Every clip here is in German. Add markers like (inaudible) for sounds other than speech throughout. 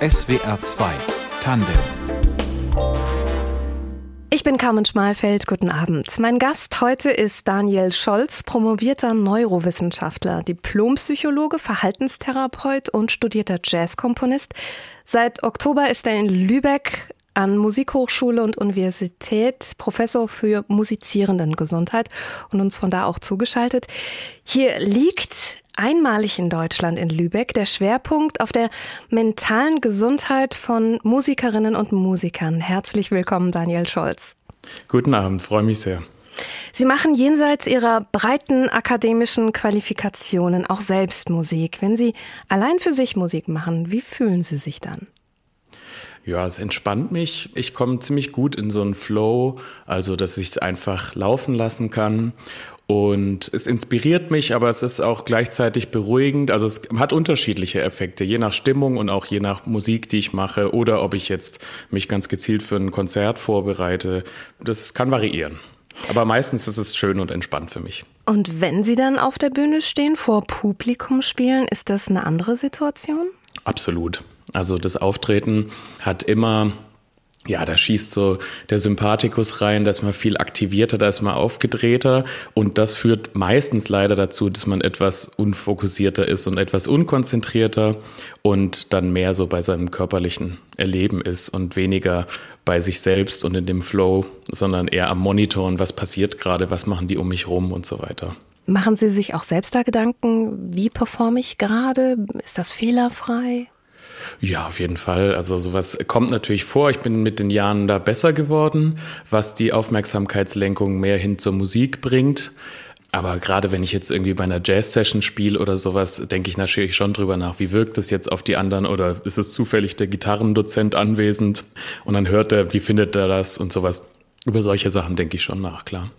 SWR 2 Tandem ich bin Carmen Schmalfeld, guten Abend. Mein Gast heute ist Daniel Scholz, promovierter Neurowissenschaftler, Diplompsychologe, Verhaltenstherapeut und studierter Jazzkomponist. Seit Oktober ist er in Lübeck an Musikhochschule und Universität Professor für Musizierendengesundheit und uns von da auch zugeschaltet. Hier liegt einmalig in Deutschland in Lübeck der Schwerpunkt auf der mentalen Gesundheit von Musikerinnen und Musikern. Herzlich willkommen, Daniel Scholz. Guten Abend, freue mich sehr. Sie machen jenseits Ihrer breiten akademischen Qualifikationen auch selbst Musik. Wenn Sie allein für sich Musik machen, wie fühlen Sie sich dann? Ja, es entspannt mich. Ich komme ziemlich gut in so einen Flow, also dass ich es einfach laufen lassen kann. Und es inspiriert mich, aber es ist auch gleichzeitig beruhigend. Also es hat unterschiedliche Effekte, je nach Stimmung und auch je nach Musik, die ich mache oder ob ich jetzt mich ganz gezielt für ein Konzert vorbereite. Das kann variieren. Aber meistens ist es schön und entspannt für mich. Und wenn Sie dann auf der Bühne stehen, vor Publikum spielen, ist das eine andere Situation? Absolut. Also das Auftreten hat immer ja, da schießt so der Sympathikus rein, da ist man viel aktivierter, da ist man aufgedrehter und das führt meistens leider dazu, dass man etwas unfokussierter ist und etwas unkonzentrierter und dann mehr so bei seinem körperlichen Erleben ist und weniger bei sich selbst und in dem Flow, sondern eher am Monitoren, was passiert gerade, was machen die um mich rum und so weiter. Machen Sie sich auch selbst da Gedanken, wie performe ich gerade? Ist das fehlerfrei? Ja, auf jeden Fall. Also sowas kommt natürlich vor. Ich bin mit den Jahren da besser geworden, was die Aufmerksamkeitslenkung mehr hin zur Musik bringt. Aber gerade wenn ich jetzt irgendwie bei einer Jazz-Session spiele oder sowas, denke ich natürlich schon drüber nach, wie wirkt das jetzt auf die anderen oder ist es zufällig der Gitarrendozent anwesend und dann hört er, wie findet er das und sowas. Über solche Sachen denke ich schon nach, klar.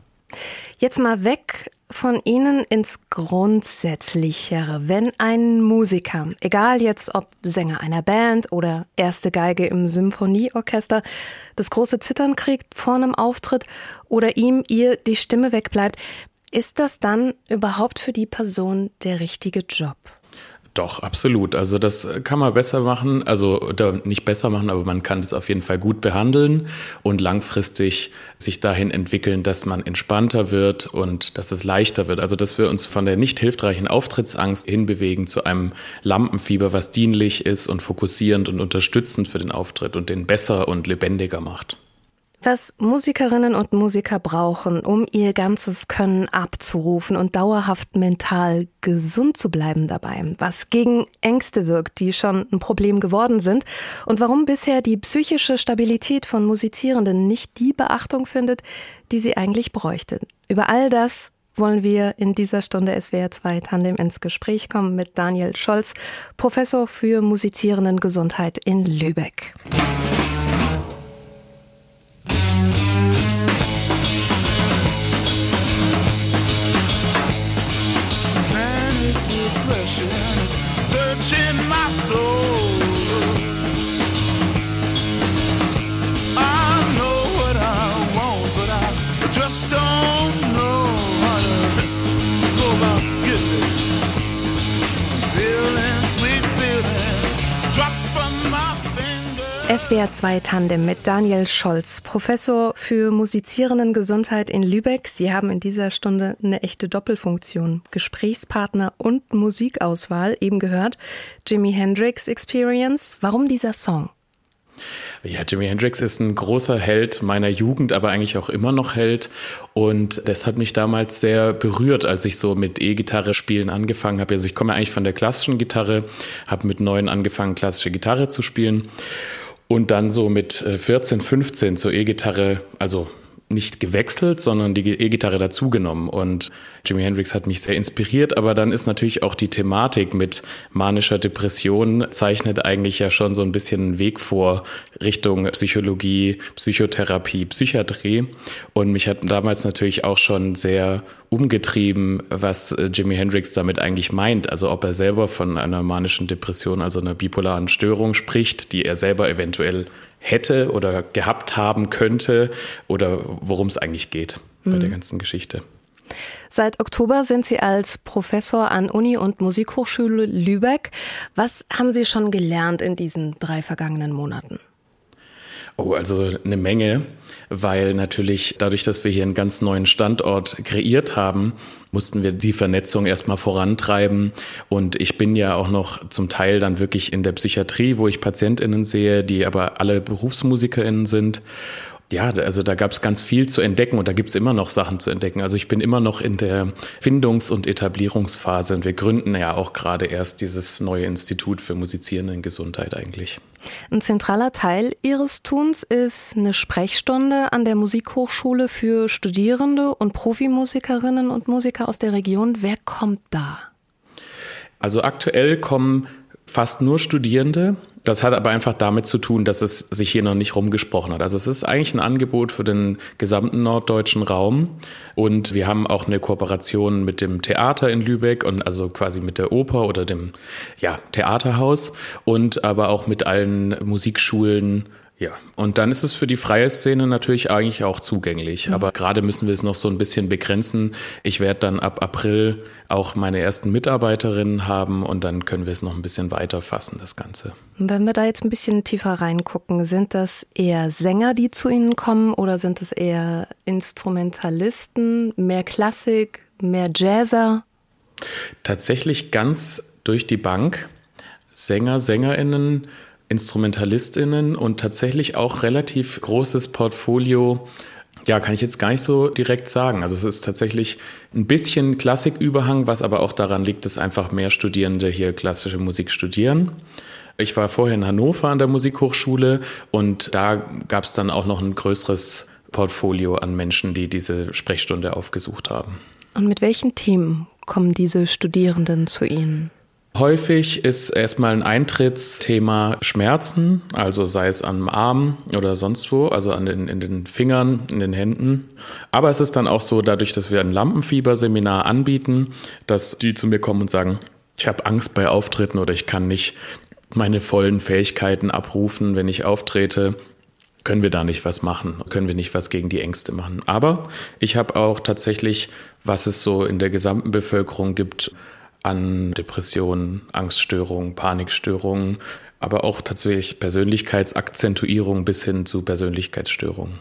Jetzt mal weg von Ihnen ins Grundsätzlichere. Wenn ein Musiker, egal jetzt ob Sänger einer Band oder erste Geige im Symphonieorchester, das große Zittern kriegt vor einem Auftritt oder ihm ihr die Stimme wegbleibt, ist das dann überhaupt für die Person der richtige Job? Doch, absolut. Also das kann man besser machen, also oder nicht besser machen, aber man kann das auf jeden Fall gut behandeln und langfristig sich dahin entwickeln, dass man entspannter wird und dass es leichter wird. Also dass wir uns von der nicht hilfreichen Auftrittsangst hinbewegen zu einem Lampenfieber, was dienlich ist und fokussierend und unterstützend für den Auftritt und den besser und lebendiger macht. Was Musikerinnen und Musiker brauchen, um ihr ganzes Können abzurufen und dauerhaft mental gesund zu bleiben dabei, was gegen Ängste wirkt, die schon ein Problem geworden sind und warum bisher die psychische Stabilität von Musizierenden nicht die Beachtung findet, die sie eigentlich bräuchte. Über all das wollen wir in dieser Stunde SWR 2 Tandem ins Gespräch kommen mit Daniel Scholz, Professor für Musizierenden Gesundheit in Lübeck. SWR 2 Tandem mit Daniel Scholz, Professor für musizierenden Gesundheit in Lübeck. Sie haben in dieser Stunde eine echte Doppelfunktion. Gesprächspartner und Musikauswahl, eben gehört. Jimi Hendrix Experience. Warum dieser Song? Ja, Jimi Hendrix ist ein großer Held meiner Jugend, aber eigentlich auch immer noch Held. Und das hat mich damals sehr berührt, als ich so mit E-Gitarre spielen angefangen habe. Also ich komme eigentlich von der klassischen Gitarre, habe mit neun angefangen, klassische Gitarre zu spielen. Und dann so mit 14, äh, 15 zur E-Gitarre, also nicht gewechselt, sondern die E-Gitarre dazugenommen. Und Jimi Hendrix hat mich sehr inspiriert, aber dann ist natürlich auch die Thematik mit manischer Depression zeichnet eigentlich ja schon so ein bisschen einen Weg vor Richtung Psychologie, Psychotherapie, Psychiatrie. Und mich hat damals natürlich auch schon sehr umgetrieben, was Jimi Hendrix damit eigentlich meint. Also ob er selber von einer manischen Depression, also einer bipolaren Störung spricht, die er selber eventuell hätte oder gehabt haben könnte oder worum es eigentlich geht bei der mhm. ganzen Geschichte. Seit Oktober sind Sie als Professor an Uni und Musikhochschule Lübeck. Was haben Sie schon gelernt in diesen drei vergangenen Monaten? Oh, also eine Menge, weil natürlich dadurch, dass wir hier einen ganz neuen Standort kreiert haben, mussten wir die Vernetzung erstmal vorantreiben. Und ich bin ja auch noch zum Teil dann wirklich in der Psychiatrie, wo ich PatientInnen sehe, die aber alle BerufsmusikerInnen sind ja, also da gab es ganz viel zu entdecken und da gibt es immer noch Sachen zu entdecken. Also ich bin immer noch in der Findungs- und Etablierungsphase und wir gründen ja auch gerade erst dieses neue Institut für musizierende Gesundheit eigentlich. Ein zentraler Teil Ihres Tuns ist eine Sprechstunde an der Musikhochschule für Studierende und Profimusikerinnen und Musiker aus der Region. Wer kommt da? Also aktuell kommen fast nur Studierende das hat aber einfach damit zu tun, dass es sich hier noch nicht rumgesprochen hat. Also es ist eigentlich ein Angebot für den gesamten norddeutschen Raum. Und wir haben auch eine Kooperation mit dem Theater in Lübeck und also quasi mit der Oper oder dem ja, Theaterhaus und aber auch mit allen Musikschulen ja, und dann ist es für die freie Szene natürlich eigentlich auch zugänglich. Mhm. Aber gerade müssen wir es noch so ein bisschen begrenzen. Ich werde dann ab April auch meine ersten Mitarbeiterinnen haben und dann können wir es noch ein bisschen weiter fassen, das Ganze. Wenn wir da jetzt ein bisschen tiefer reingucken, sind das eher Sänger, die zu Ihnen kommen oder sind es eher Instrumentalisten, mehr Klassik, mehr Jazzer? Tatsächlich ganz durch die Bank. Sänger, Sängerinnen, InstrumentalistInnen und tatsächlich auch relativ großes Portfolio. Ja, kann ich jetzt gar nicht so direkt sagen. Also es ist tatsächlich ein bisschen Klassiküberhang, was aber auch daran liegt, dass einfach mehr Studierende hier klassische Musik studieren. Ich war vorher in Hannover an der Musikhochschule und da gab es dann auch noch ein größeres Portfolio an Menschen, die diese Sprechstunde aufgesucht haben. Und mit welchen Themen kommen diese Studierenden zu Ihnen? Häufig ist erstmal ein Eintrittsthema Schmerzen, also sei es am Arm oder sonst wo, also an den, in den Fingern, in den Händen. Aber es ist dann auch so, dadurch, dass wir ein Lampenfieberseminar anbieten, dass die zu mir kommen und sagen, ich habe Angst bei Auftritten oder ich kann nicht meine vollen Fähigkeiten abrufen, wenn ich auftrete können wir da nicht was machen, können wir nicht was gegen die Ängste machen. Aber ich habe auch tatsächlich, was es so in der gesamten Bevölkerung gibt, an Depressionen, Angststörungen, Panikstörungen, aber auch tatsächlich Persönlichkeitsakzentuierung bis hin zu Persönlichkeitsstörungen.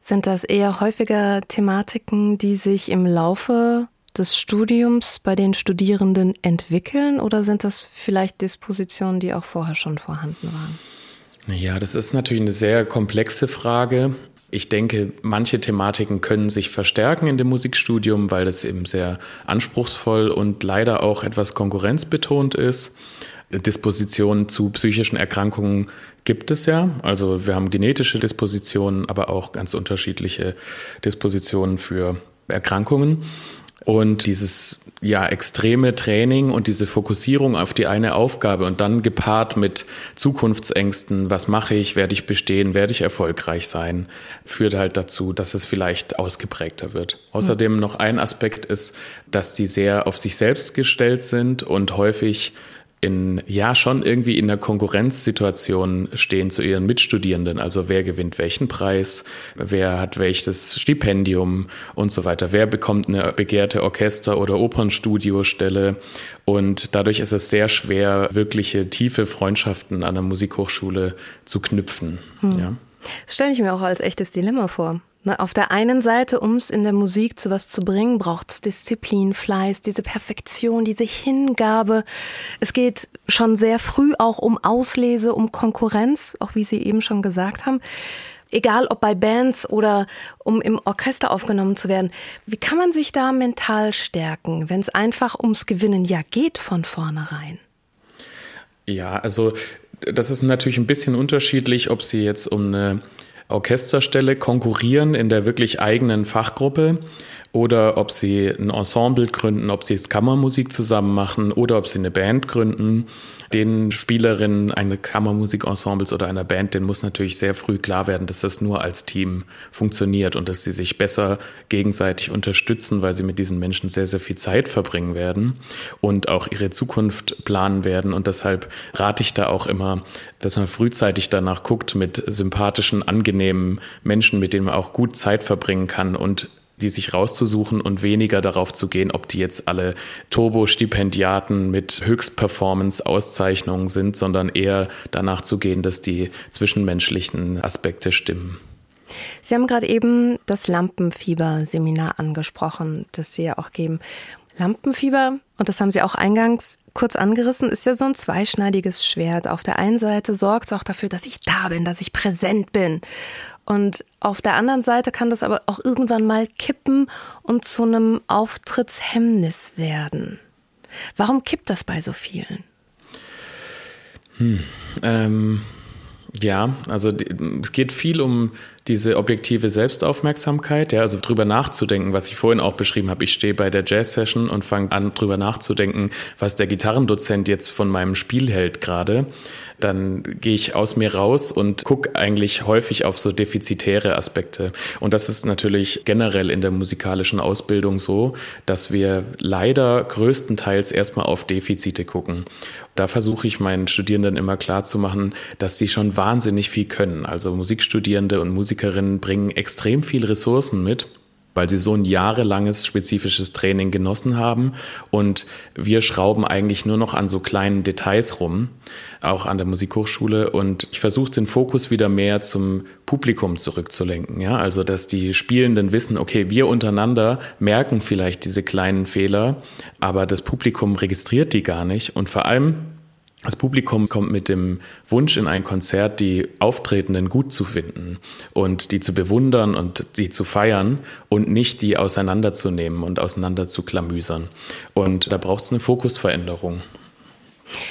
Sind das eher häufiger Thematiken, die sich im Laufe des Studiums bei den Studierenden entwickeln oder sind das vielleicht Dispositionen, die auch vorher schon vorhanden waren? Ja, das ist natürlich eine sehr komplexe Frage. Ich denke, manche Thematiken können sich verstärken in dem Musikstudium, weil das eben sehr anspruchsvoll und leider auch etwas konkurrenzbetont ist. Dispositionen zu psychischen Erkrankungen gibt es ja. Also wir haben genetische Dispositionen, aber auch ganz unterschiedliche Dispositionen für Erkrankungen. Und dieses ja extreme Training und diese Fokussierung auf die eine Aufgabe und dann gepaart mit Zukunftsängsten, was mache ich, werde ich bestehen, werde ich erfolgreich sein, führt halt dazu, dass es vielleicht ausgeprägter wird. Außerdem noch ein Aspekt ist, dass die sehr auf sich selbst gestellt sind und häufig in, ja, schon irgendwie in einer Konkurrenzsituation stehen zu ihren Mitstudierenden. Also wer gewinnt welchen Preis, wer hat welches Stipendium und so weiter. Wer bekommt eine begehrte Orchester- oder Opernstudiostelle. Und dadurch ist es sehr schwer, wirkliche tiefe Freundschaften an der Musikhochschule zu knüpfen. Hm. Ja. Das stelle ich mir auch als echtes Dilemma vor. Auf der einen Seite, um es in der Musik zu was zu bringen, braucht es Disziplin, Fleiß, diese Perfektion, diese Hingabe. Es geht schon sehr früh auch um Auslese, um Konkurrenz, auch wie Sie eben schon gesagt haben. Egal ob bei Bands oder um im Orchester aufgenommen zu werden. Wie kann man sich da mental stärken, wenn es einfach ums Gewinnen ja geht von vornherein? Ja, also das ist natürlich ein bisschen unterschiedlich, ob Sie jetzt um eine Orchesterstelle konkurrieren in der wirklich eigenen Fachgruppe oder ob sie ein Ensemble gründen, ob sie jetzt Kammermusik zusammen machen oder ob sie eine Band gründen. Den Spielerinnen eines Kammermusikensembles oder einer Band, den muss natürlich sehr früh klar werden, dass das nur als Team funktioniert und dass sie sich besser gegenseitig unterstützen, weil sie mit diesen Menschen sehr, sehr viel Zeit verbringen werden und auch ihre Zukunft planen werden. Und deshalb rate ich da auch immer, dass man frühzeitig danach guckt mit sympathischen, angenehmen Menschen, mit denen man auch gut Zeit verbringen kann und die sich rauszusuchen und weniger darauf zu gehen, ob die jetzt alle Turbo-Stipendiaten mit Höchstperformance-Auszeichnungen sind, sondern eher danach zu gehen, dass die zwischenmenschlichen Aspekte stimmen. Sie haben gerade eben das Lampenfieber-Seminar angesprochen, das Sie ja auch geben. Lampenfieber, und das haben Sie auch eingangs kurz angerissen, ist ja so ein zweischneidiges Schwert. Auf der einen Seite sorgt es auch dafür, dass ich da bin, dass ich präsent bin. Und auf der anderen Seite kann das aber auch irgendwann mal kippen und zu einem Auftrittshemmnis werden. Warum kippt das bei so vielen? Hm, ähm, ja, also die, es geht viel um diese objektive Selbstaufmerksamkeit, ja, also drüber nachzudenken, was ich vorhin auch beschrieben habe. Ich stehe bei der Jazz-Session und fange an, drüber nachzudenken, was der Gitarrendozent jetzt von meinem Spiel hält gerade. Dann gehe ich aus mir raus und gucke eigentlich häufig auf so defizitäre Aspekte. Und das ist natürlich generell in der musikalischen Ausbildung so, dass wir leider größtenteils erstmal auf Defizite gucken. Da versuche ich meinen Studierenden immer klarzumachen, dass sie schon wahnsinnig viel können. Also Musikstudierende und Musikerinnen bringen extrem viel Ressourcen mit weil sie so ein jahrelanges spezifisches Training genossen haben. Und wir schrauben eigentlich nur noch an so kleinen Details rum, auch an der Musikhochschule. Und ich versuche den Fokus wieder mehr zum Publikum zurückzulenken. Ja? Also, dass die Spielenden wissen, okay, wir untereinander merken vielleicht diese kleinen Fehler, aber das Publikum registriert die gar nicht. Und vor allem das Publikum kommt mit dem Wunsch in ein Konzert, die Auftretenden gut zu finden und die zu bewundern und die zu feiern und nicht die auseinanderzunehmen und auseinanderzuklamüsern. Und da braucht es eine Fokusveränderung.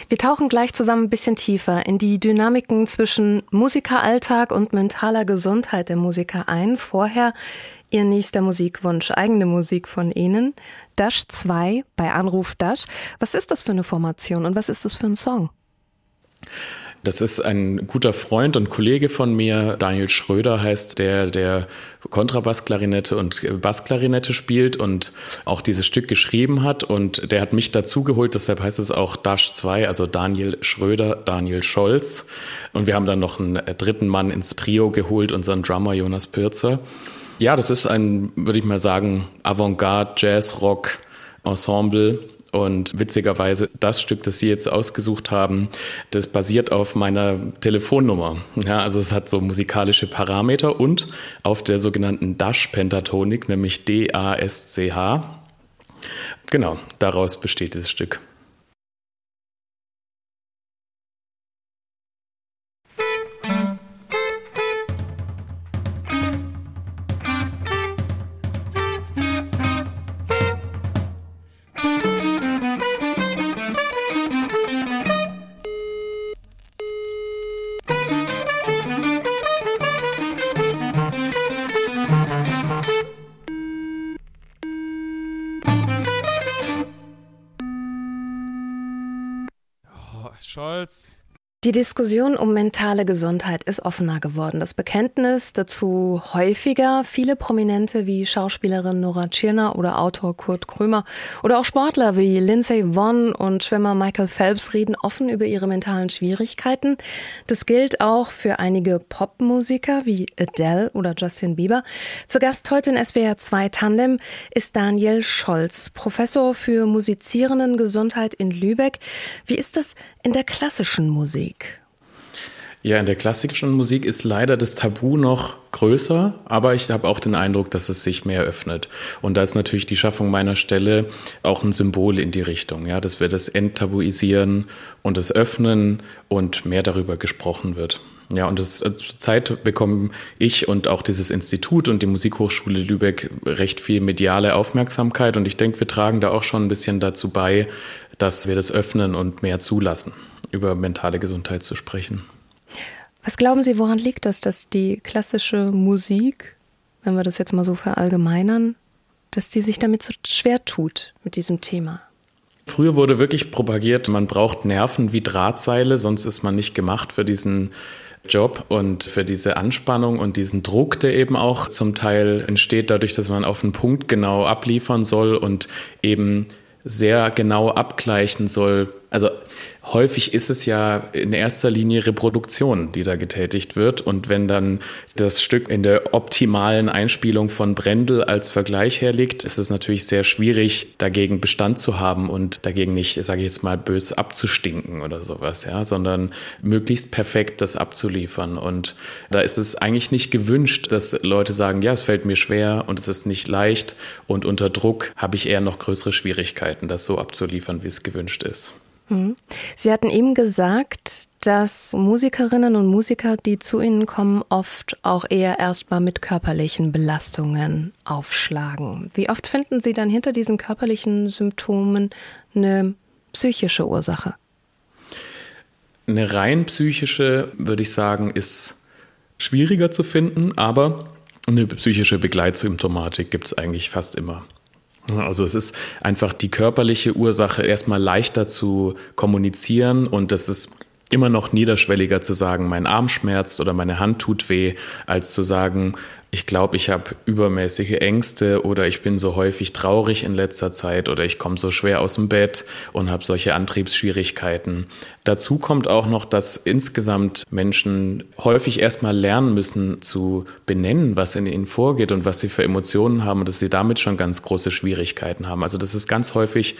Wir tauchen gleich zusammen ein bisschen tiefer in die Dynamiken zwischen Musikeralltag und mentaler Gesundheit der Musiker ein. Vorher Ihr nächster Musikwunsch, eigene Musik von Ihnen. Dash 2 bei Anruf Dash. Was ist das für eine Formation und was ist das für ein Song? Das ist ein guter Freund und Kollege von mir, Daniel Schröder heißt der, der Kontrabassklarinette und Bassklarinette spielt und auch dieses Stück geschrieben hat. Und der hat mich dazugeholt, deshalb heißt es auch Dash 2, also Daniel Schröder, Daniel Scholz. Und wir haben dann noch einen dritten Mann ins Trio geholt, unseren Drummer Jonas Pürzer. Ja, das ist ein, würde ich mal sagen, Avantgarde, Jazz, Rock, Ensemble. Und witzigerweise, das Stück, das Sie jetzt ausgesucht haben, das basiert auf meiner Telefonnummer. Ja, also es hat so musikalische Parameter und auf der sogenannten Dash-Pentatonik, nämlich D-A-S-C-H. Genau, daraus besteht dieses Stück. Die Diskussion um mentale Gesundheit ist offener geworden. Das Bekenntnis dazu häufiger. Viele Prominente wie Schauspielerin Nora Tschirner oder Autor Kurt Krömer oder auch Sportler wie Lindsay Vonn und Schwimmer Michael Phelps reden offen über ihre mentalen Schwierigkeiten. Das gilt auch für einige Popmusiker wie Adele oder Justin Bieber. Zu Gast heute in SWR 2 Tandem ist Daniel Scholz, Professor für musizierenden Gesundheit in Lübeck. Wie ist das in der klassischen Musik? Musik? Ja, in der klassischen Musik ist leider das Tabu noch größer, aber ich habe auch den Eindruck, dass es sich mehr öffnet. Und da ist natürlich die Schaffung meiner Stelle auch ein Symbol in die Richtung, ja, dass wir das enttabuisieren und das öffnen und mehr darüber gesprochen wird. Ja, und das, äh, zur Zeit bekommen ich und auch dieses Institut und die Musikhochschule Lübeck recht viel mediale Aufmerksamkeit und ich denke, wir tragen da auch schon ein bisschen dazu bei, dass wir das öffnen und mehr zulassen über mentale Gesundheit zu sprechen. Was glauben Sie, woran liegt das, dass die klassische Musik, wenn wir das jetzt mal so verallgemeinern, dass die sich damit so schwer tut mit diesem Thema? Früher wurde wirklich propagiert, man braucht Nerven wie Drahtseile, sonst ist man nicht gemacht für diesen Job und für diese Anspannung und diesen Druck, der eben auch zum Teil entsteht, dadurch, dass man auf einen Punkt genau abliefern soll und eben sehr genau abgleichen soll, Also häufig ist es ja in erster Linie Reproduktion, die da getätigt wird. Und wenn dann das Stück in der optimalen Einspielung von Brendel als Vergleich herliegt, ist es natürlich sehr schwierig, dagegen Bestand zu haben und dagegen nicht, sage ich jetzt mal, bös abzustinken oder sowas, ja, sondern möglichst perfekt das abzuliefern. Und da ist es eigentlich nicht gewünscht, dass Leute sagen, ja, es fällt mir schwer und es ist nicht leicht und unter Druck habe ich eher noch größere Schwierigkeiten, das so abzuliefern, wie es gewünscht ist. Mhm. Sie hatten eben gesagt, dass Musikerinnen und Musiker, die zu Ihnen kommen, oft auch eher erstmal mit körperlichen Belastungen aufschlagen. Wie oft finden Sie dann hinter diesen körperlichen Symptomen eine psychische Ursache? Eine rein psychische, würde ich sagen, ist schwieriger zu finden, aber eine psychische Begleitsymptomatik gibt es eigentlich fast immer. Also es ist einfach die körperliche Ursache erstmal leichter zu kommunizieren und das ist immer noch niederschwelliger zu sagen, mein Arm schmerzt oder meine Hand tut weh, als zu sagen, ich glaube, ich habe übermäßige Ängste oder ich bin so häufig traurig in letzter Zeit oder ich komme so schwer aus dem Bett und habe solche Antriebsschwierigkeiten. Dazu kommt auch noch, dass insgesamt Menschen häufig erstmal lernen müssen zu benennen, was in ihnen vorgeht und was sie für Emotionen haben und dass sie damit schon ganz große Schwierigkeiten haben. Also dass es ganz häufig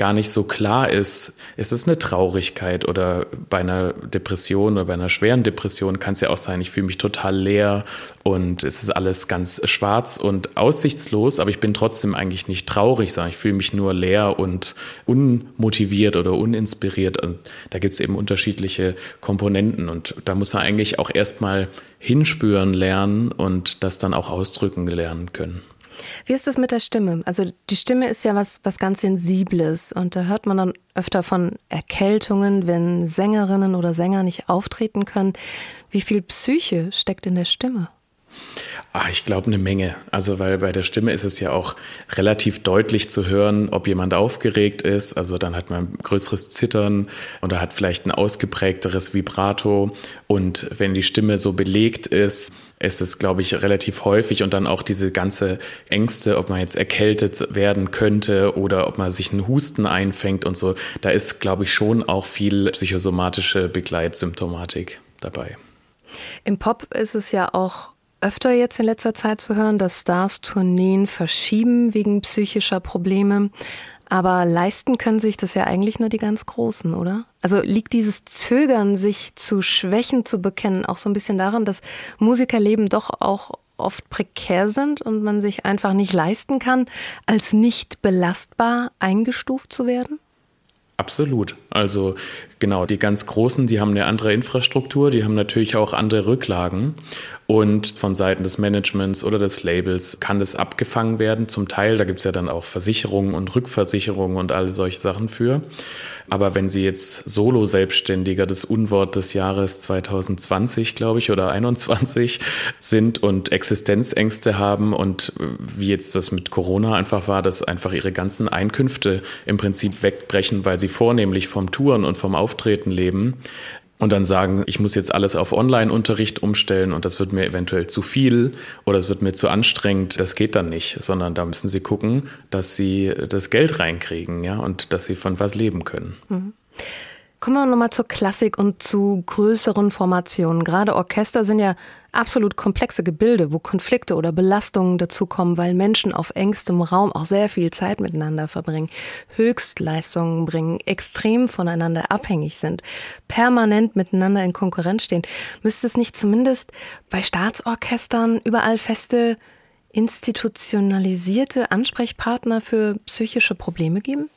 gar nicht so klar ist, ist es eine Traurigkeit oder bei einer Depression oder bei einer schweren Depression kann es ja auch sein, ich fühle mich total leer und es ist alles ganz schwarz und aussichtslos, aber ich bin trotzdem eigentlich nicht traurig, sondern ich fühle mich nur leer und unmotiviert oder uninspiriert. Und da gibt es eben unterschiedliche Komponenten und da muss man eigentlich auch erstmal hinspüren lernen und das dann auch ausdrücken lernen können. Wie ist das mit der Stimme? Also die Stimme ist ja was, was ganz Sensibles und da hört man dann öfter von Erkältungen, wenn Sängerinnen oder Sänger nicht auftreten können. Wie viel Psyche steckt in der Stimme? Ah, ich glaube eine Menge. Also weil bei der Stimme ist es ja auch relativ deutlich zu hören, ob jemand aufgeregt ist. Also dann hat man größeres Zittern oder hat vielleicht ein ausgeprägteres Vibrato. Und wenn die Stimme so belegt ist, ist es, glaube ich, relativ häufig und dann auch diese ganze Ängste, ob man jetzt erkältet werden könnte oder ob man sich einen Husten einfängt und so. Da ist, glaube ich, schon auch viel psychosomatische Begleitsymptomatik dabei. Im Pop ist es ja auch öfter jetzt in letzter Zeit zu hören, dass Stars Tourneen verschieben wegen psychischer Probleme. Aber leisten können sich das ja eigentlich nur die ganz Großen, oder? Also liegt dieses Zögern, sich zu Schwächen zu bekennen, auch so ein bisschen daran, dass Musikerleben doch auch oft prekär sind und man sich einfach nicht leisten kann, als nicht belastbar eingestuft zu werden? Absolut. Also genau, die ganz Großen, die haben eine andere Infrastruktur, die haben natürlich auch andere Rücklagen. Und von Seiten des Managements oder des Labels kann das abgefangen werden. Zum Teil, da gibt es ja dann auch Versicherungen und Rückversicherungen und alle solche Sachen für. Aber wenn Sie jetzt Solo-Selbstständiger, das Unwort des Jahres 2020, glaube ich, oder 21 sind und Existenzängste haben und wie jetzt das mit Corona einfach war, dass einfach ihre ganzen Einkünfte im Prinzip wegbrechen, weil sie vornehmlich vom Touren und vom Auftreten leben, und dann sagen, ich muss jetzt alles auf Online-Unterricht umstellen und das wird mir eventuell zu viel oder es wird mir zu anstrengend, das geht dann nicht, sondern da müssen sie gucken, dass sie das Geld reinkriegen, ja, und dass sie von was leben können. Mhm. Kommen wir nochmal zur Klassik und zu größeren Formationen. Gerade Orchester sind ja absolut komplexe Gebilde, wo Konflikte oder Belastungen dazukommen, weil Menschen auf engstem Raum auch sehr viel Zeit miteinander verbringen, Höchstleistungen bringen, extrem voneinander abhängig sind, permanent miteinander in Konkurrenz stehen. Müsste es nicht zumindest bei Staatsorchestern überall feste institutionalisierte Ansprechpartner für psychische Probleme geben?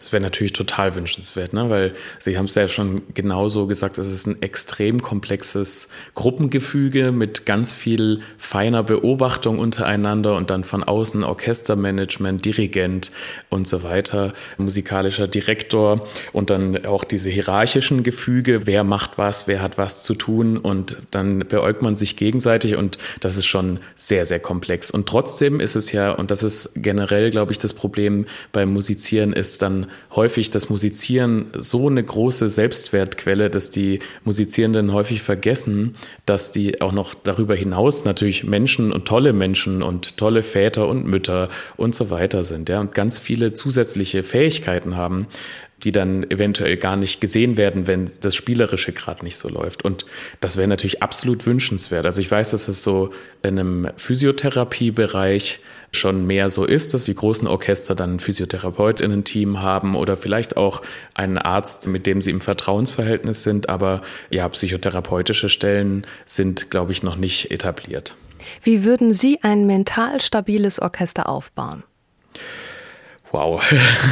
Das wäre natürlich total wünschenswert, ne? weil Sie haben es ja schon genauso gesagt, es ist ein extrem komplexes Gruppengefüge mit ganz viel feiner Beobachtung untereinander und dann von außen Orchestermanagement, Dirigent und so weiter, musikalischer Direktor und dann auch diese hierarchischen Gefüge, wer macht was, wer hat was zu tun und dann beäugt man sich gegenseitig und das ist schon sehr, sehr komplex. Und trotzdem ist es ja, und das ist generell, glaube ich, das Problem beim Musizieren ist, dann häufig das Musizieren so eine große Selbstwertquelle, dass die Musizierenden häufig vergessen, dass die auch noch darüber hinaus natürlich Menschen und tolle Menschen und tolle Väter und Mütter und so weiter sind, ja, und ganz viele zusätzliche Fähigkeiten haben, die dann eventuell gar nicht gesehen werden, wenn das Spielerische gerade nicht so läuft. Und das wäre natürlich absolut wünschenswert. Also ich weiß, dass es so in einem Physiotherapiebereich schon mehr so ist, dass die großen Orchester dann ein Physiotherapeutinnen-Team haben oder vielleicht auch einen Arzt, mit dem sie im Vertrauensverhältnis sind. Aber ja, psychotherapeutische Stellen sind, glaube ich, noch nicht etabliert. Wie würden Sie ein mental stabiles Orchester aufbauen? Wow,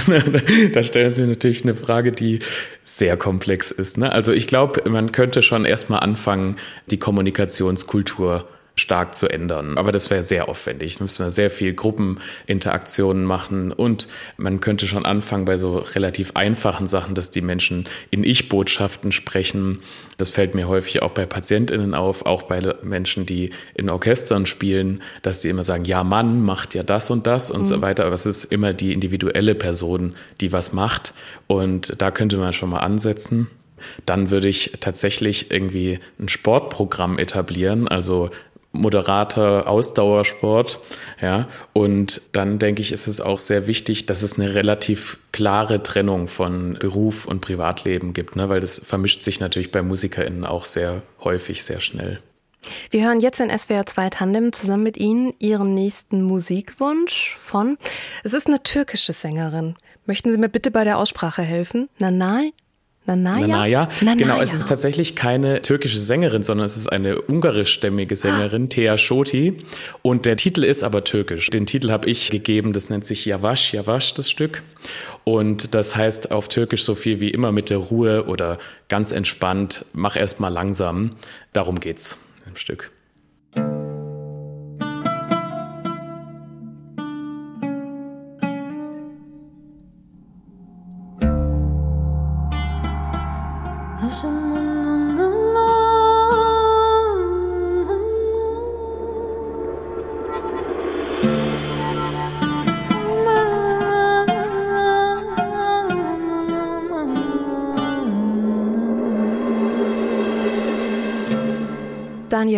(laughs) da stellen Sie natürlich eine Frage, die sehr komplex ist. Ne? Also ich glaube, man könnte schon erstmal anfangen, die Kommunikationskultur stark zu ändern. Aber das wäre sehr aufwendig. Da müssen wir sehr viel Gruppeninteraktionen machen und man könnte schon anfangen bei so relativ einfachen Sachen, dass die Menschen in Ich-Botschaften sprechen. Das fällt mir häufig auch bei PatientInnen auf, auch bei Menschen, die in Orchestern spielen, dass sie immer sagen, ja, Mann macht ja das und das und mhm. so weiter. Aber es ist immer die individuelle Person, die was macht. Und da könnte man schon mal ansetzen dann würde ich tatsächlich irgendwie ein Sportprogramm etablieren, also moderater Ausdauersport. Ja, und dann denke ich, ist es auch sehr wichtig, dass es eine relativ klare Trennung von Beruf und Privatleben gibt, ne? weil das vermischt sich natürlich bei MusikerInnen auch sehr häufig, sehr schnell. Wir hören jetzt in SWR 2 Tandem zusammen mit Ihnen Ihren nächsten Musikwunsch von, es ist eine türkische Sängerin. Möchten Sie mir bitte bei der Aussprache helfen? Nanay Nanaya? Nanaya. Nanaya. Genau, es ist tatsächlich keine türkische Sängerin, sondern es ist eine ungarischstämmige Sängerin, ah. Thea Shoti. Und der Titel ist aber türkisch. Den Titel habe ich gegeben, das nennt sich Yavaş Yavaş, das Stück. Und das heißt auf Türkisch so viel wie immer mit der Ruhe oder ganz entspannt, mach erst mal langsam. Darum geht's im Stück.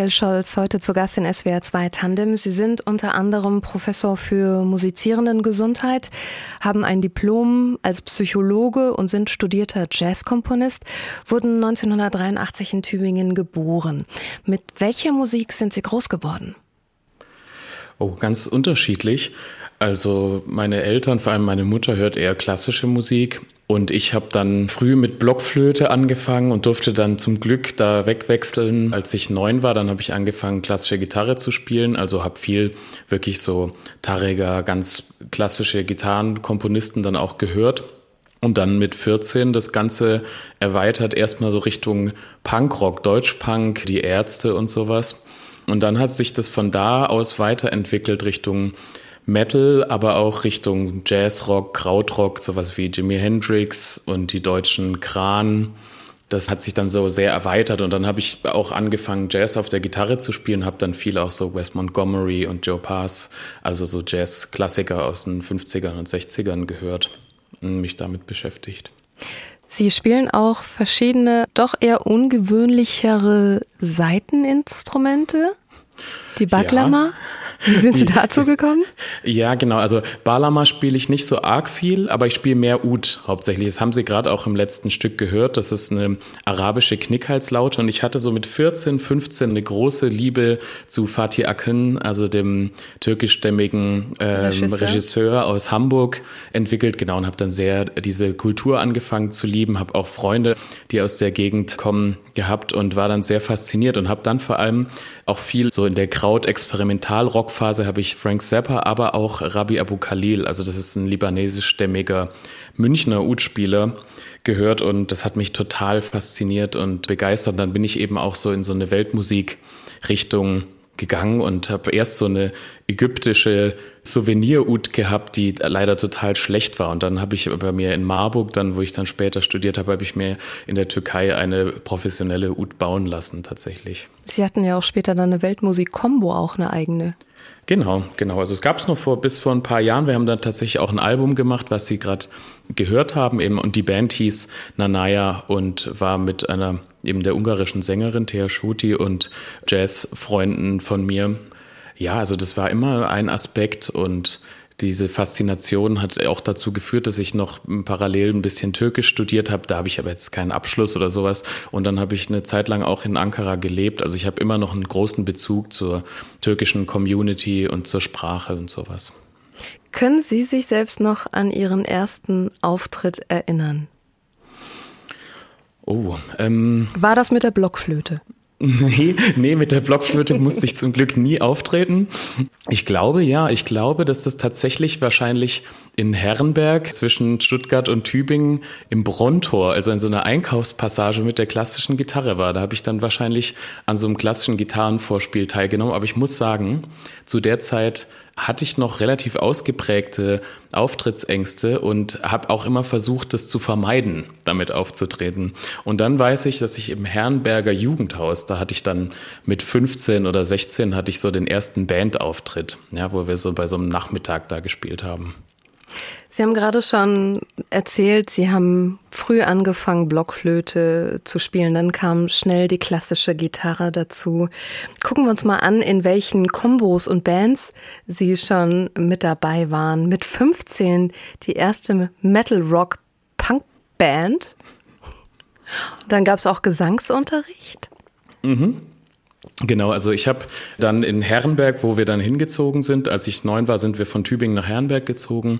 Daniel Scholz, heute zu Gast in SWR 2 Tandem. Sie sind unter anderem Professor für musizierenden Gesundheit, haben ein Diplom als Psychologe und sind studierter Jazzkomponist, wurden 1983 in Tübingen geboren. Mit welcher Musik sind Sie groß geworden? Oh, ganz unterschiedlich. Also meine Eltern, vor allem meine Mutter, hört eher klassische Musik. Und ich habe dann früh mit Blockflöte angefangen und durfte dann zum Glück da wegwechseln. Als ich neun war, dann habe ich angefangen, klassische Gitarre zu spielen. Also habe viel wirklich so Tarega, ganz klassische Gitarrenkomponisten dann auch gehört. Und dann mit 14 das Ganze erweitert erstmal so Richtung Punkrock, Deutschpunk, die Ärzte und sowas. Und dann hat sich das von da aus weiterentwickelt Richtung Metal, aber auch Richtung Jazzrock, Krautrock, sowas wie Jimi Hendrix und die deutschen Kran. Das hat sich dann so sehr erweitert und dann habe ich auch angefangen, Jazz auf der Gitarre zu spielen, habe dann viel auch so Wes Montgomery und Joe Pass, also so Jazz-Klassiker aus den 50ern und 60ern gehört und mich damit beschäftigt. Sie spielen auch verschiedene, doch eher ungewöhnlichere Seiteninstrumente. Die Baklama? Ja. Wie sind Sie dazu gekommen? Ja, genau. Also Balama spiele ich nicht so arg viel, aber ich spiele mehr Ud hauptsächlich. Das haben Sie gerade auch im letzten Stück gehört. Das ist eine arabische Knickhalslaute und ich hatte so mit 14, 15 eine große Liebe zu Fatih Akın, also dem türkischstämmigen ähm, Regisseur. Regisseur. aus Hamburg entwickelt. Genau und habe dann sehr diese Kultur angefangen zu lieben. Habe auch Freunde, die aus der Gegend kommen, gehabt und war dann sehr fasziniert und habe dann vor allem auch viel so in der Kraut-Experimental-Rock-Phase habe ich Frank Zappa, aber auch Rabbi Abu Khalil, also das ist ein libanesischstämmiger Münchner Ud-Spieler, gehört und das hat mich total fasziniert und begeistert. Dann bin ich eben auch so in so eine Weltmusik-Richtung gegangen und habe erst so eine ägyptische Souvenir-Ud gehabt, die leider total schlecht war. Und dann habe ich bei mir in Marburg, dann, wo ich dann später studiert habe, habe ich mir in der Türkei eine professionelle Ud bauen lassen, tatsächlich. Sie hatten ja auch später dann eine Weltmusik-Kombo, auch eine eigene. Genau, genau. Also es gab es noch vor bis vor ein paar Jahren. Wir haben dann tatsächlich auch ein Album gemacht, was Sie gerade gehört haben eben und die Band hieß Nanaya und war mit einer eben der ungarischen Sängerin Thea Schuti und Jazzfreunden von mir. Ja, also das war immer ein Aspekt und diese Faszination hat auch dazu geführt, dass ich noch parallel ein bisschen Türkisch studiert habe. Da habe ich aber jetzt keinen Abschluss oder sowas. Und dann habe ich eine Zeit lang auch in Ankara gelebt. Also ich habe immer noch einen großen Bezug zur türkischen Community und zur Sprache und sowas. Können Sie sich selbst noch an Ihren ersten Auftritt erinnern? Oh, ähm, War das mit der Blockflöte? Nee, nee, mit der Blockflöte musste ich zum Glück nie auftreten. Ich glaube, ja, ich glaube, dass das tatsächlich wahrscheinlich in Herrenberg zwischen Stuttgart und Tübingen im Brontor, also in so einer Einkaufspassage mit der klassischen Gitarre war. Da habe ich dann wahrscheinlich an so einem klassischen Gitarrenvorspiel teilgenommen. Aber ich muss sagen, zu der Zeit hatte ich noch relativ ausgeprägte Auftrittsängste und habe auch immer versucht, das zu vermeiden, damit aufzutreten. Und dann weiß ich, dass ich im Herrenberger Jugendhaus, da hatte ich dann mit 15 oder 16 hatte ich so den ersten Bandauftritt, ja, wo wir so bei so einem Nachmittag da gespielt haben. Sie haben gerade schon erzählt, Sie haben früh angefangen, Blockflöte zu spielen. Dann kam schnell die klassische Gitarre dazu. Gucken wir uns mal an, in welchen Kombos und Bands Sie schon mit dabei waren. Mit 15 die erste Metal-Rock-Punk-Band. Dann gab es auch Gesangsunterricht. Mhm. Genau, also ich habe dann in Herrenberg, wo wir dann hingezogen sind, als ich neun war, sind wir von Tübingen nach Herrenberg gezogen.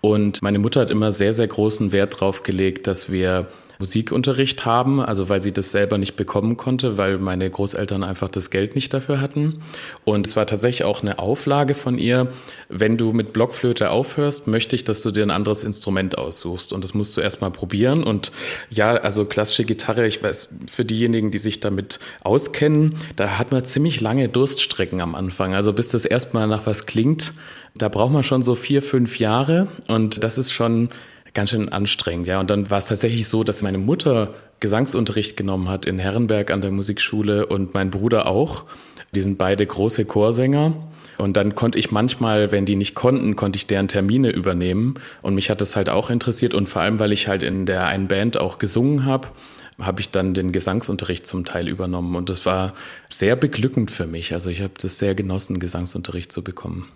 Und meine Mutter hat immer sehr, sehr großen Wert drauf gelegt, dass wir Musikunterricht haben, also weil sie das selber nicht bekommen konnte, weil meine Großeltern einfach das Geld nicht dafür hatten. Und es war tatsächlich auch eine Auflage von ihr, wenn du mit Blockflöte aufhörst, möchte ich, dass du dir ein anderes Instrument aussuchst. Und das musst du erstmal probieren. Und ja, also klassische Gitarre, ich weiß, für diejenigen, die sich damit auskennen, da hat man ziemlich lange Durststrecken am Anfang. Also bis das erstmal nach was klingt, da braucht man schon so vier, fünf Jahre. Und das ist schon ganz schön anstrengend, ja. Und dann war es tatsächlich so, dass meine Mutter Gesangsunterricht genommen hat in Herrenberg an der Musikschule und mein Bruder auch. Die sind beide große Chorsänger. Und dann konnte ich manchmal, wenn die nicht konnten, konnte ich deren Termine übernehmen. Und mich hat das halt auch interessiert. Und vor allem, weil ich halt in der einen Band auch gesungen habe, habe ich dann den Gesangsunterricht zum Teil übernommen. Und das war sehr beglückend für mich. Also ich habe das sehr genossen, Gesangsunterricht zu bekommen.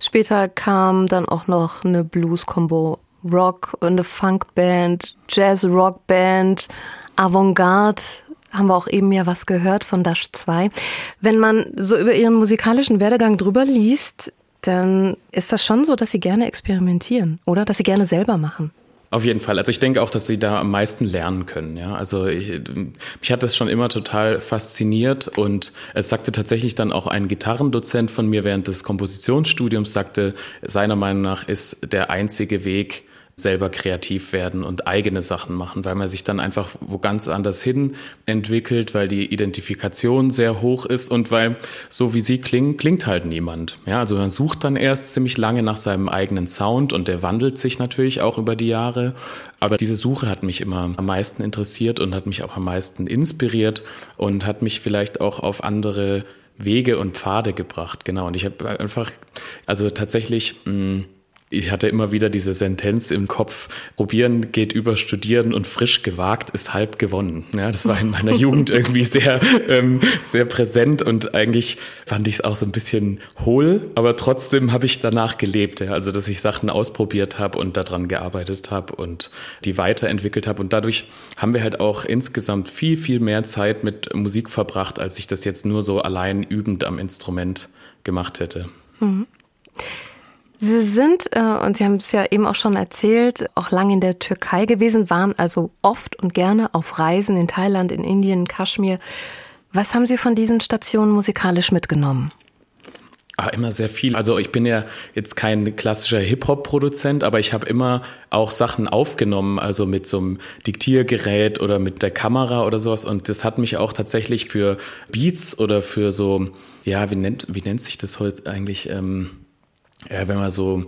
Später kam dann auch noch eine Blues-Kombo Rock, eine Funkband, Jazz-Rockband, Avantgarde. Haben wir auch eben ja was gehört von Dash 2. Wenn man so über ihren musikalischen Werdegang drüber liest, dann ist das schon so, dass sie gerne experimentieren, oder? Dass sie gerne selber machen. Auf jeden Fall. Also ich denke auch, dass sie da am meisten lernen können. Ja, also ich, mich hat das schon immer total fasziniert und es sagte tatsächlich dann auch ein Gitarrendozent von mir während des Kompositionsstudiums sagte, seiner Meinung nach ist der einzige Weg, selber kreativ werden und eigene Sachen machen, weil man sich dann einfach wo ganz anders hin entwickelt, weil die Identifikation sehr hoch ist und weil so wie sie klingen, klingt halt niemand. Ja, also man sucht dann erst ziemlich lange nach seinem eigenen Sound und der wandelt sich natürlich auch über die Jahre. Aber diese Suche hat mich immer am meisten interessiert und hat mich auch am meisten inspiriert und hat mich vielleicht auch auf andere Wege und Pfade gebracht. Genau. Und ich habe einfach, also tatsächlich, mh, hm, ich hatte immer wieder diese Sentenz im Kopf, probieren geht über studieren und frisch gewagt ist halb gewonnen. Ja, das war in meiner (laughs) Jugend irgendwie sehr, ähm, sehr präsent und eigentlich fand ich es auch so ein bisschen hohl, aber trotzdem habe ich danach gelebt. Ja, also, dass ich Sachen ausprobiert habe und daran gearbeitet habe und die weiterentwickelt habe und dadurch haben wir halt auch insgesamt viel, viel mehr Zeit mit Musik verbracht, als ich das jetzt nur so allein übend am Instrument gemacht hätte. Mhm. Sie sind, äh, und Sie haben es ja eben auch schon erzählt, auch lange in der Türkei gewesen, waren also oft und gerne auf Reisen in Thailand, in Indien, Kaschmir. Was haben Sie von diesen Stationen musikalisch mitgenommen? Ah, immer sehr viel. Also ich bin ja jetzt kein klassischer Hip-Hop-Produzent, aber ich habe immer auch Sachen aufgenommen, also mit so einem Diktiergerät oder mit der Kamera oder sowas. Und das hat mich auch tatsächlich für Beats oder für so, ja, wie nennt, wie nennt sich das heute eigentlich? Ähm, ja, wenn man so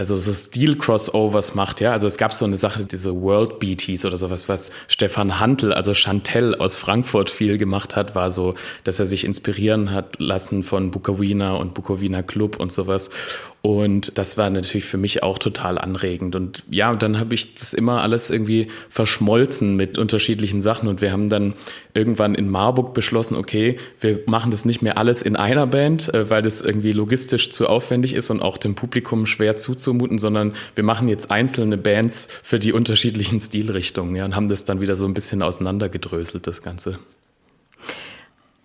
also so Stil-Crossovers macht, ja. Also es gab so eine Sache, diese World Beat hieß oder sowas, was Stefan Hantel, also Chantel aus Frankfurt viel gemacht hat, war so, dass er sich inspirieren hat lassen von Bukowina und Bukowina Club und sowas. Und das war natürlich für mich auch total anregend. Und ja, und dann habe ich das immer alles irgendwie verschmolzen mit unterschiedlichen Sachen. Und wir haben dann irgendwann in Marburg beschlossen, okay, wir machen das nicht mehr alles in einer Band, äh, weil das irgendwie logistisch zu aufwendig ist und auch dem Publikum schwer zuzumuten, sondern wir machen jetzt einzelne Bands für die unterschiedlichen Stilrichtungen ja, und haben das dann wieder so ein bisschen auseinandergedröselt, das Ganze.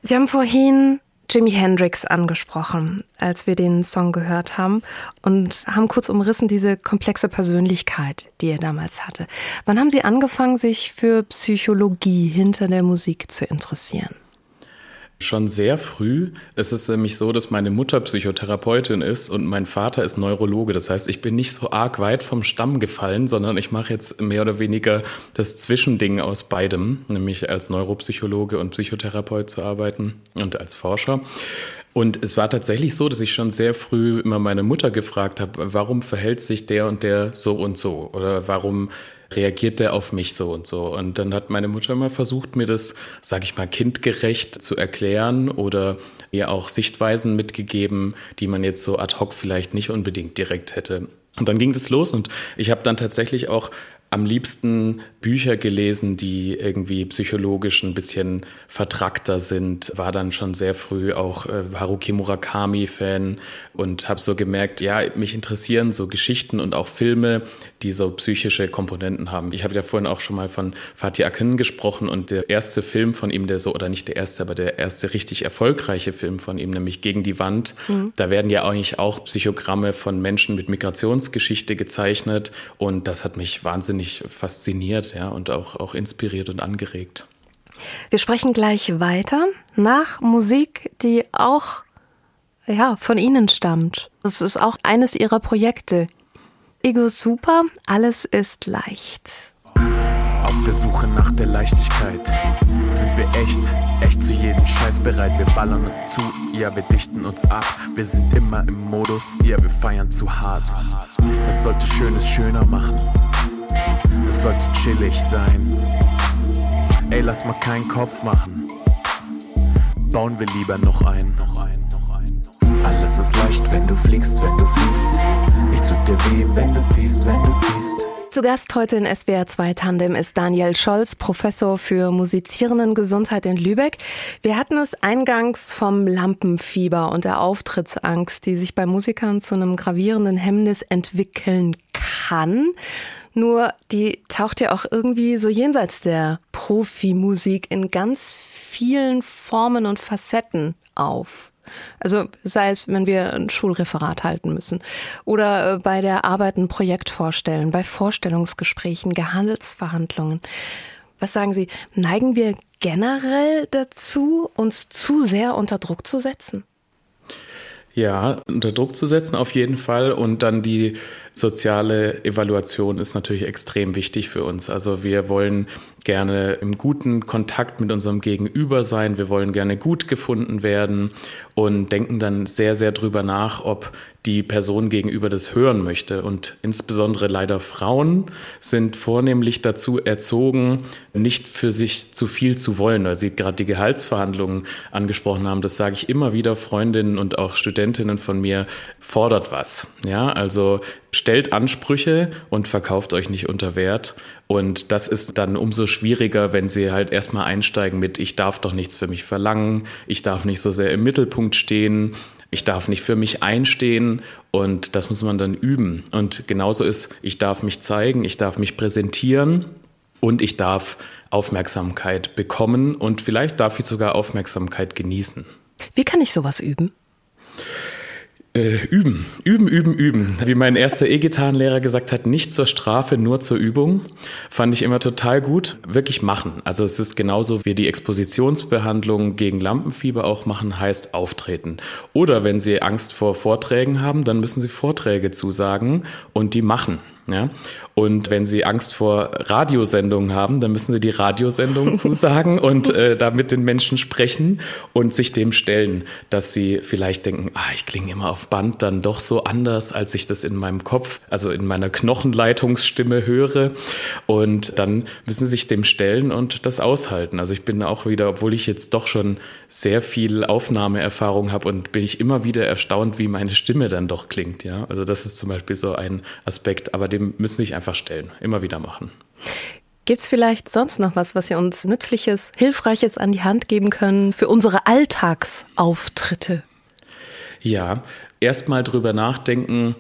Sie haben vorhin Jimi Hendrix angesprochen, als wir den Song gehört haben und haben kurz umrissen diese komplexe Persönlichkeit, die er damals hatte. Wann haben Sie angefangen, sich für Psychologie hinter der Musik zu interessieren? Schon sehr früh. Es ist nämlich so, dass meine Mutter Psychotherapeutin ist und mein Vater ist Neurologe. Das heißt, ich bin nicht so arg weit vom Stamm gefallen, sondern ich mache jetzt mehr oder weniger das Zwischending aus beidem, nämlich als Neuropsychologe und Psychotherapeut zu arbeiten und als Forscher. Und es war tatsächlich so, dass ich schon sehr früh immer meine Mutter gefragt habe, warum verhält sich der und der so und so? Oder warum reagiert der auf mich so und so. Und dann hat meine Mutter immer versucht, mir das, sag ich mal, kindgerecht zu erklären oder mir auch Sichtweisen mitgegeben, die man jetzt so ad hoc vielleicht nicht unbedingt direkt hätte. Und dann ging das los und ich habe dann tatsächlich auch am liebsten Bücher gelesen, die irgendwie psychologisch ein bisschen vertrackter sind. War dann schon sehr früh auch äh, Haruki Murakami-Fan und habe so gemerkt, ja, mich interessieren so Geschichten und auch Filme, die so psychische Komponenten haben. Ich habe ja vorhin auch schon mal von Fatih Akin gesprochen und der erste Film von ihm, der so, oder nicht der erste, aber der erste richtig erfolgreiche Film von ihm, nämlich Gegen die Wand, mhm. da werden ja eigentlich auch Psychogramme von Menschen mit Migrationsgeschichte gezeichnet und das hat mich wahnsinnig fasziniert, ja, und auch, auch inspiriert und angeregt. Wir sprechen gleich weiter nach Musik, die auch ja, von Ihnen stammt. Das ist auch eines Ihrer Projekte. Ego Super, alles ist leicht. Auf der Suche nach der Leichtigkeit sind wir echt, echt zu jedem Scheiß bereit. Wir ballern uns zu, ja, wir dichten uns ab. Wir sind immer im Modus, ja, wir feiern zu hart. Es sollte Schönes schöner machen. Es sollte chillig sein. Ey, lass mal keinen Kopf machen. Bauen wir lieber noch ein. Alles ist leicht, wenn du fliegst, wenn du fliegst. Nichts tut dir weh, wenn du ziehst, wenn du ziehst. Zu Gast heute in SWR 2 Tandem ist Daniel Scholz, Professor für musizierenden Gesundheit in Lübeck. Wir hatten es eingangs vom Lampenfieber und der Auftrittsangst, die sich bei Musikern zu einem gravierenden Hemmnis entwickeln kann. Nur die taucht ja auch irgendwie so jenseits der Profimusik in ganz vielen Formen und Facetten auf. Also sei es, wenn wir ein Schulreferat halten müssen oder äh, bei der Arbeit ein Projekt vorstellen, bei Vorstellungsgesprächen, Gehandelsverhandlungen. Was sagen Sie, neigen wir generell dazu, uns zu sehr unter Druck zu setzen? Ja, unter Druck zu setzen auf jeden Fall und dann die soziale Evaluation ist natürlich extrem wichtig für uns. Also wir wollen gerne im guten Kontakt mit unserem Gegenüber sein. Wir wollen gerne gut gefunden werden und denken dann sehr, sehr drüber nach, ob die Person gegenüber das hören möchte. Und insbesondere leider Frauen sind vornehmlich dazu erzogen, nicht für sich zu viel zu wollen, weil Sie gerade die Gehaltsverhandlungen angesprochen haben. Das sage ich immer wieder Freundinnen und auch Studentinnen von mir, fordert was. Ja, also stellt Ansprüche und verkauft euch nicht unter Wert. Und das ist dann umso schwieriger, wenn sie halt erstmal einsteigen mit, ich darf doch nichts für mich verlangen, ich darf nicht so sehr im Mittelpunkt stehen, ich darf nicht für mich einstehen und das muss man dann üben. Und genauso ist, ich darf mich zeigen, ich darf mich präsentieren und ich darf Aufmerksamkeit bekommen und vielleicht darf ich sogar Aufmerksamkeit genießen. Wie kann ich sowas üben? Äh, üben, üben, üben, üben. Wie mein erster E-Gitarrenlehrer gesagt hat, nicht zur Strafe, nur zur Übung. Fand ich immer total gut. Wirklich machen. Also es ist genauso wie die Expositionsbehandlung gegen Lampenfieber auch machen, heißt auftreten. Oder wenn Sie Angst vor Vorträgen haben, dann müssen Sie Vorträge zusagen und die machen. Ja? Und wenn Sie Angst vor Radiosendungen haben, dann müssen Sie die Radiosendungen (laughs) zusagen und äh, da mit den Menschen sprechen und sich dem stellen, dass Sie vielleicht denken, ah, ich klinge immer auf Band dann doch so anders, als ich das in meinem Kopf, also in meiner Knochenleitungsstimme höre. Und dann müssen Sie sich dem stellen und das aushalten. Also ich bin auch wieder, obwohl ich jetzt doch schon sehr viel Aufnahmeerfahrung habe und bin ich immer wieder erstaunt, wie meine Stimme dann doch klingt. Ja, also das ist zum Beispiel so ein Aspekt, aber dem müssen Sie sich einfach stellen, immer wieder machen. Gibt es vielleicht sonst noch was, was Sie uns Nützliches, Hilfreiches an die Hand geben können für unsere Alltagsauftritte? Ja, erstmal drüber nachdenken,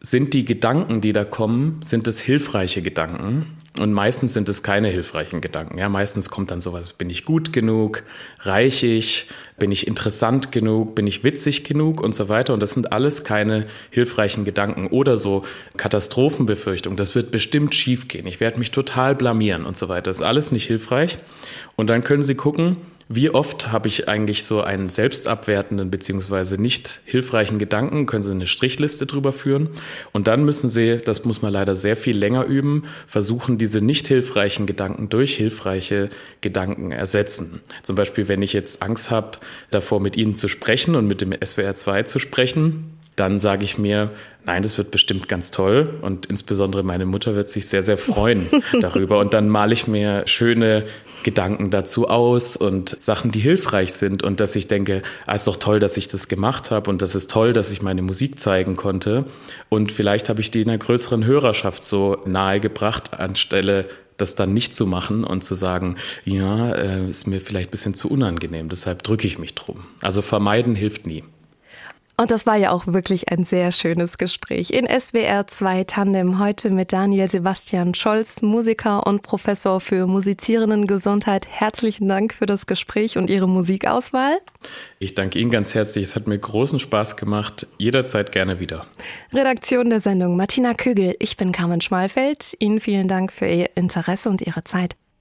sind die Gedanken, die da kommen, sind es hilfreiche Gedanken? Und meistens sind es keine hilfreichen Gedanken. Ja, meistens kommt dann sowas, bin ich gut genug, reich ich, bin ich interessant genug, bin ich witzig genug und so weiter. Und das sind alles keine hilfreichen Gedanken oder so Katastrophenbefürchtungen. Das wird bestimmt schief gehen. Ich werde mich total blamieren und so weiter. Das ist alles nicht hilfreich. Und dann können Sie gucken, wie oft habe ich eigentlich so einen selbstabwertenden beziehungsweise nicht hilfreichen Gedanken? Können Sie eine Strichliste drüber führen? Und dann müssen Sie, das muss man leider sehr viel länger üben, versuchen, diese nicht hilfreichen Gedanken durch hilfreiche Gedanken ersetzen. Zum Beispiel, wenn ich jetzt Angst habe, davor mit Ihnen zu sprechen und mit dem SWR 2 zu sprechen, dann sage ich mir, nein, das wird bestimmt ganz toll und insbesondere meine Mutter wird sich sehr, sehr freuen (laughs) darüber. Und dann male ich mir schöne Gedanken dazu aus und Sachen, die hilfreich sind und dass ich denke, ah, ist doch toll, dass ich das gemacht habe und das ist toll, dass ich meine Musik zeigen konnte. Und vielleicht habe ich die in einer größeren Hörerschaft so nahegebracht, anstelle das dann nicht zu machen und zu sagen, ja, äh, ist mir vielleicht ein bisschen zu unangenehm, deshalb drücke ich mich drum. Also vermeiden hilft nie. Und das war ja auch wirklich ein sehr schönes Gespräch. In SWR 2 Tandem heute mit Daniel Sebastian Scholz, Musiker und Professor für musizierenden Gesundheit. Herzlichen Dank für das Gespräch und Ihre Musikauswahl. Ich danke Ihnen ganz herzlich. Es hat mir großen Spaß gemacht. Jederzeit gerne wieder. Redaktion der Sendung Martina Kügel. Ich bin Carmen Schmalfeld. Ihnen vielen Dank für Ihr Interesse und Ihre Zeit.